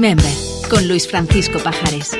Remember, con Luis Francisco Pajares.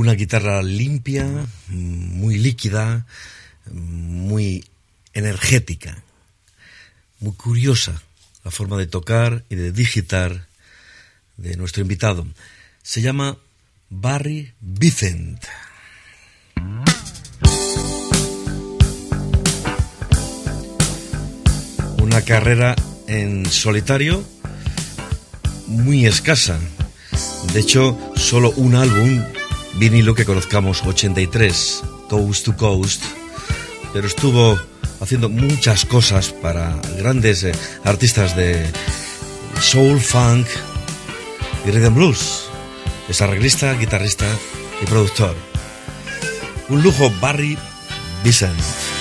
Una guitarra limpia, muy líquida, muy energética, muy curiosa la forma de tocar y de digitar de nuestro invitado. Se llama Barry Vicent. Una carrera en solitario muy escasa. De hecho, solo un álbum vinilo que conozcamos, 83, Coast to Coast, pero estuvo haciendo muchas cosas para grandes eh, artistas de soul, funk y rhythm blues. Es arreglista, guitarrista y productor. Un lujo Barry Vicent.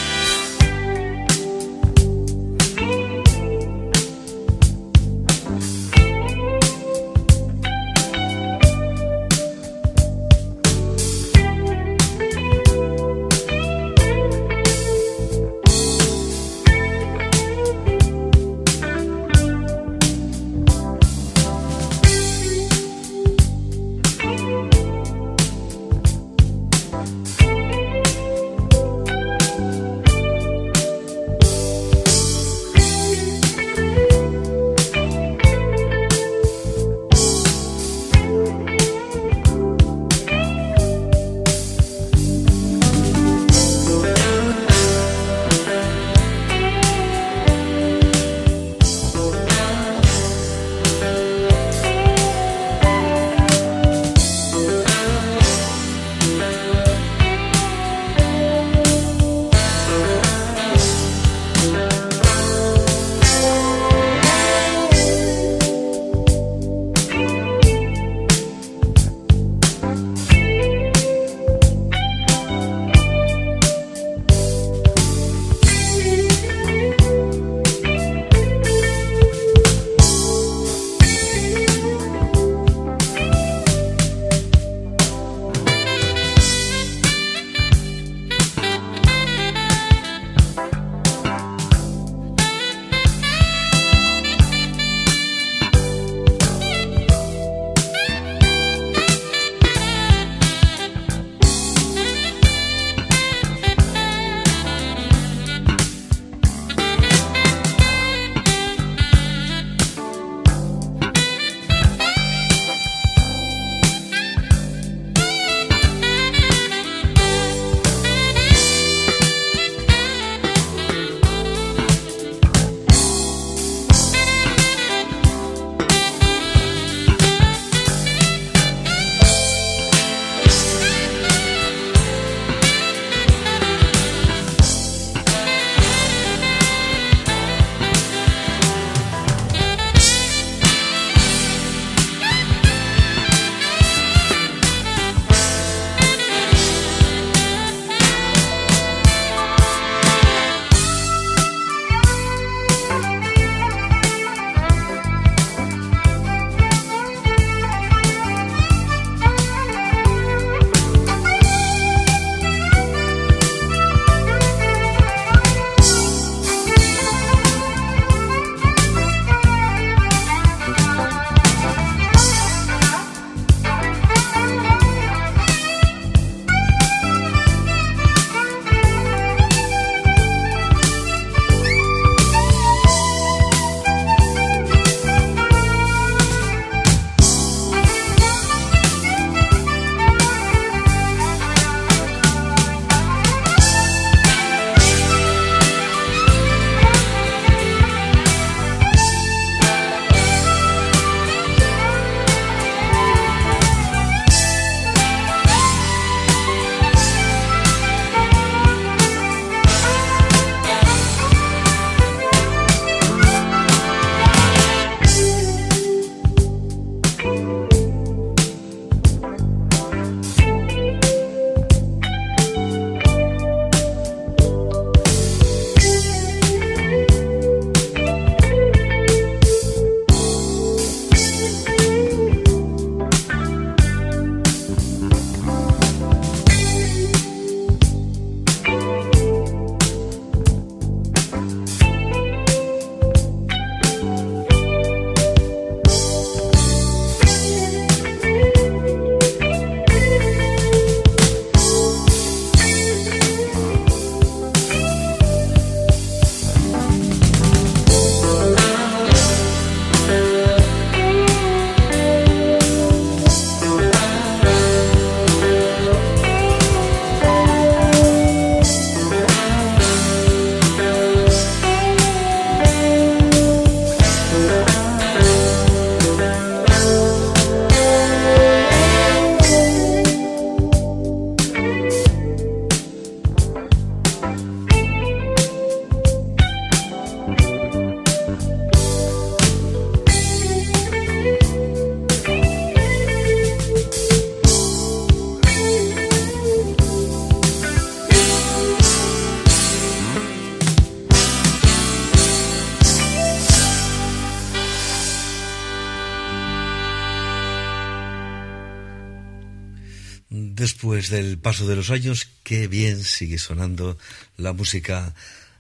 Después del paso de los años, qué bien sigue sonando la música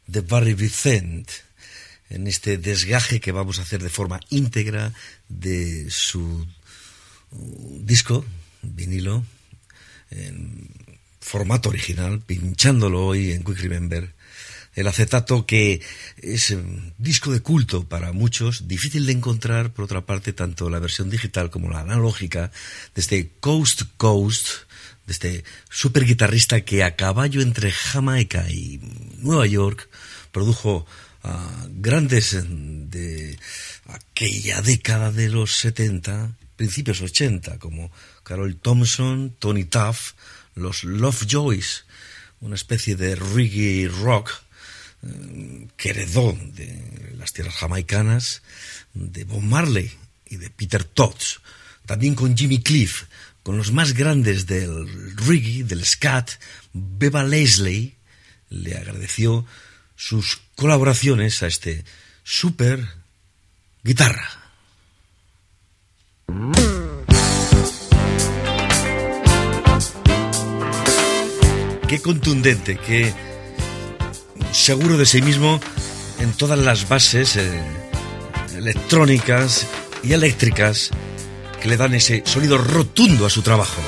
de Barry Vicent en este desgaje que vamos a hacer de forma íntegra de su disco, vinilo, en formato original, pinchándolo hoy en Quick Remember. El acetato que es un disco de culto para muchos, difícil de encontrar, por otra parte, tanto la versión digital como la analógica, desde Coast to Coast, de este super guitarrista que a caballo entre Jamaica y Nueva York produjo a grandes de aquella década de los 70, principios 80, como Carol Thompson, Tony Tuff, los Lovejoys, una especie de reggae rock eh, que heredó de las tierras jamaicanas, de Bob Marley y de Peter Todd, también con Jimmy Cliff, con los más grandes del reggae, del scat, Beba Leslie le agradeció sus colaboraciones a este super guitarra. Qué contundente, qué seguro de sí mismo en todas las bases eh, electrónicas y eléctricas que le dan ese sonido rotundo a su trabajo.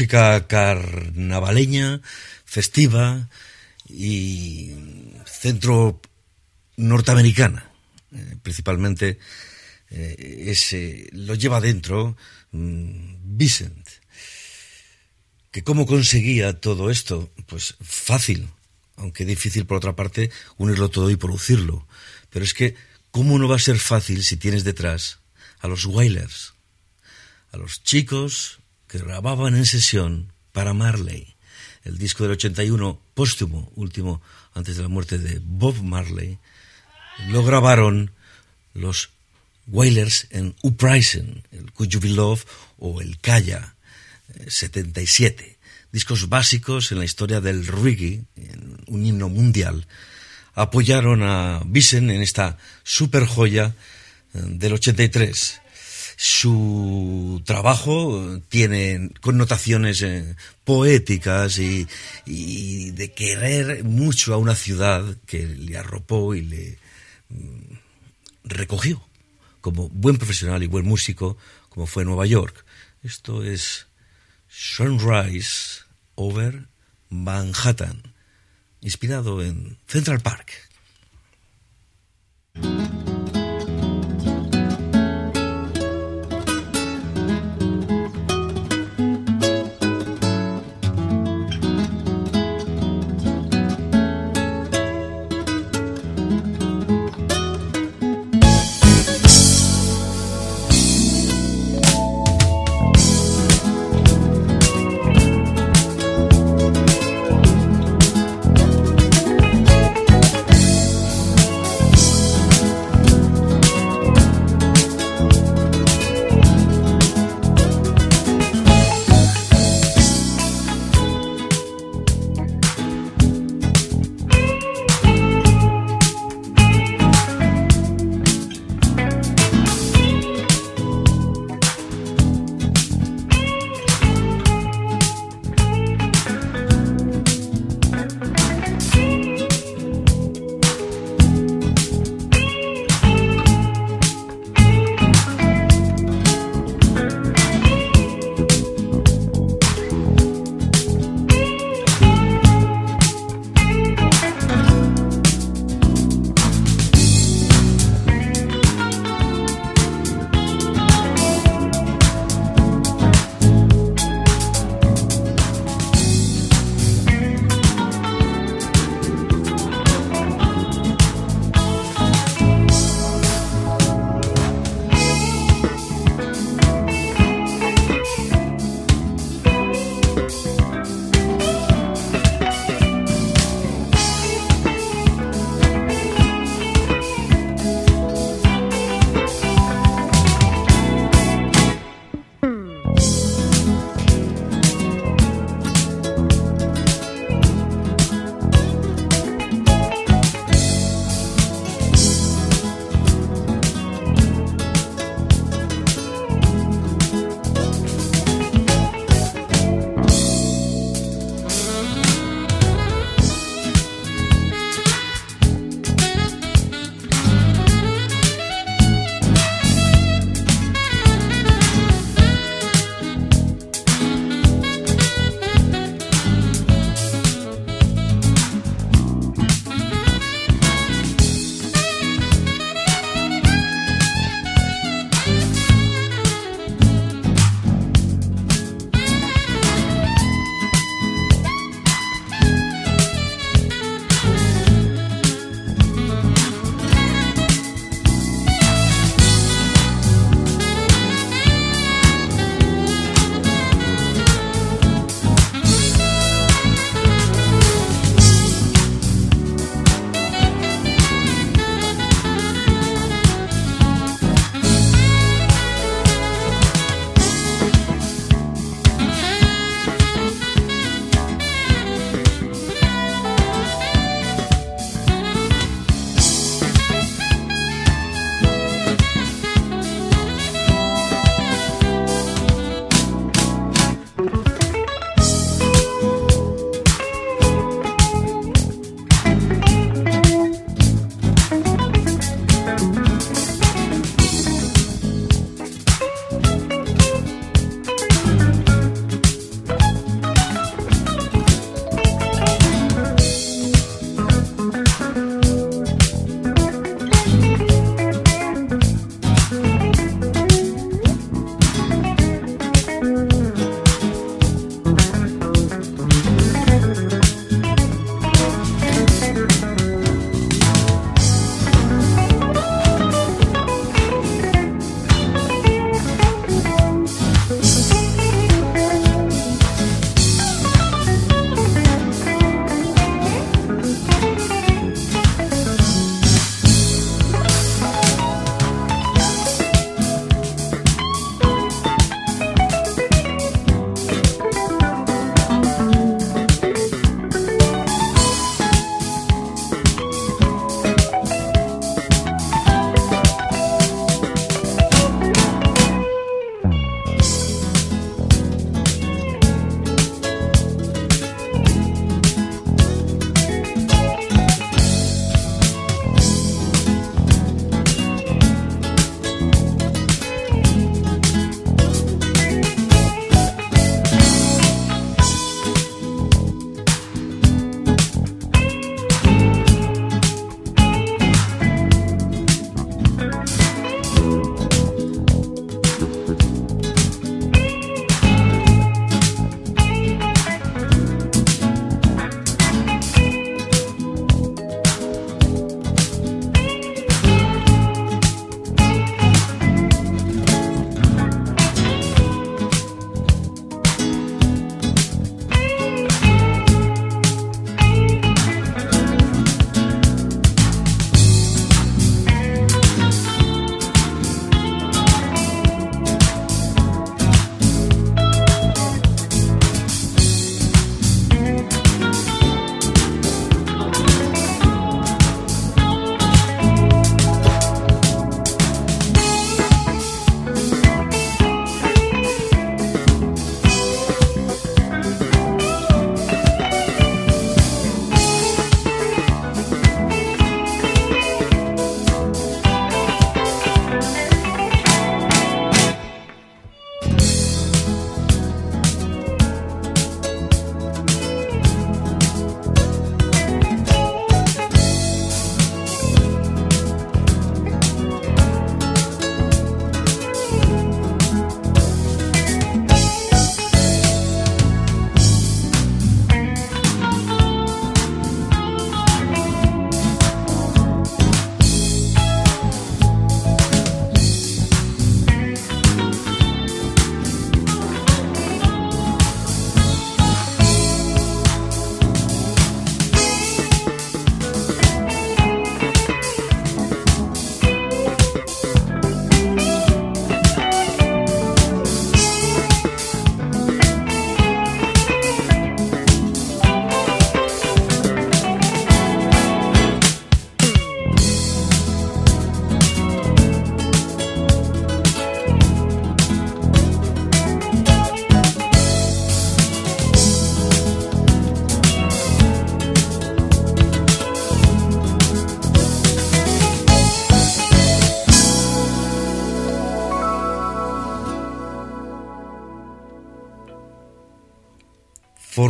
Música carnavaleña, festiva y centro norteamericana, eh, principalmente eh, ese, lo lleva dentro mm, Vicent. ¿Que cómo conseguía todo esto? Pues fácil, aunque difícil por otra parte unirlo todo y producirlo. Pero es que, ¿cómo no va a ser fácil si tienes detrás a los Wailers? A los chicos que grababan en sesión para Marley, el disco del 81 póstumo, último antes de la muerte de Bob Marley, lo grabaron los Wailers en Uprising, el Could You Be Love o el Kaya 77, eh, discos básicos en la historia del reggae, un himno mundial. Apoyaron a Bisen en esta super joya eh, del 83. Su trabajo eh, tiene connotaciones poéticas y, y, de querer mucho a una ciudad que le arropó y le mm, recogió como buen profesional y buen músico, como fue Nueva York. Esto es Sunrise over Manhattan, inspirado en Central Park.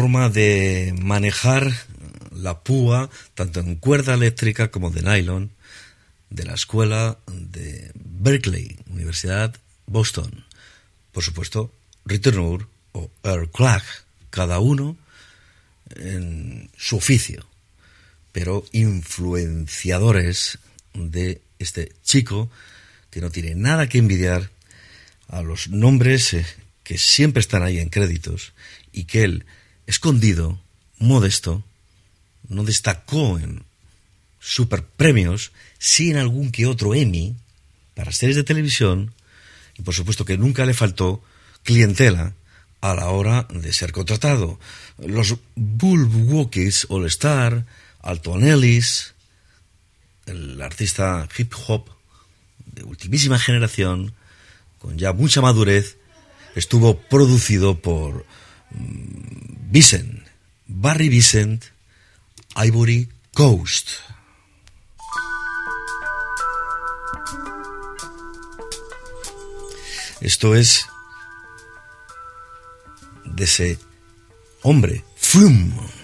Forma de manejar la púa, tanto en cuerda eléctrica como de nylon, de la escuela de Berkeley, Universidad Boston. Por supuesto, Ritenour o Earl Clark, cada uno en su oficio, pero influenciadores de este chico que no tiene nada que envidiar a los nombres eh, que siempre están ahí en créditos y que él, escondido, modesto, no destacó en super premios, en algún que otro Emmy para series de televisión y por supuesto que nunca le faltó clientela a la hora de ser contratado. Los Walkies All Star, Alton Ellis, el artista hip hop de ultimísima generación, con ya mucha madurez, estuvo producido por Vicent, Barry Vicent, Ivory Coast. Esto es de ese hombre, Flume.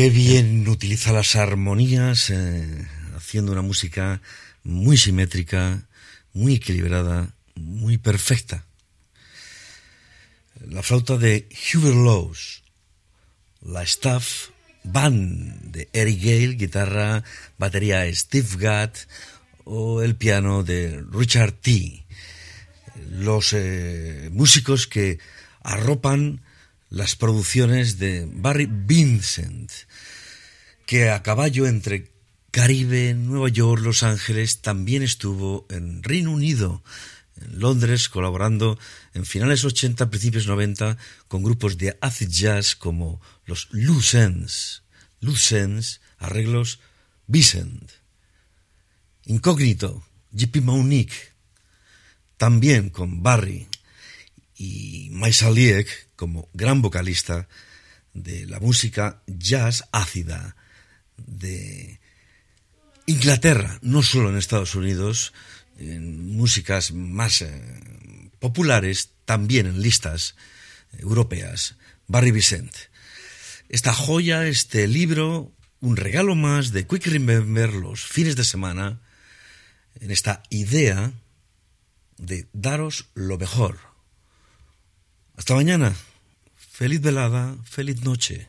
Qué bien utiliza las armonías, eh, haciendo una música muy simétrica, muy equilibrada, muy perfecta. La flauta de Hubert Laws, la staff band de Eric Gale, guitarra, batería Steve Gadd o el piano de Richard T. Los eh, músicos que arropan las producciones de Barry Vincent, que a caballo entre Caribe, Nueva York, Los Ángeles, también estuvo en Reino Unido, en Londres, colaborando en finales 80, principios 90, con grupos de acid jazz como los Loose Ends, arreglos Vicent, Incógnito, JP Monique, también con Barry, y Maisaliek como gran vocalista de la música jazz ácida de Inglaterra, no solo en Estados Unidos, en músicas más eh, populares, también en listas europeas. Barry Vicent. Esta joya, este libro, un regalo más de Quick Remember los fines de semana, en esta idea de daros lo mejor hasta mañana. Feliz velada, feliz noche.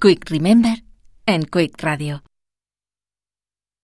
Quick Remember en Quick Radio.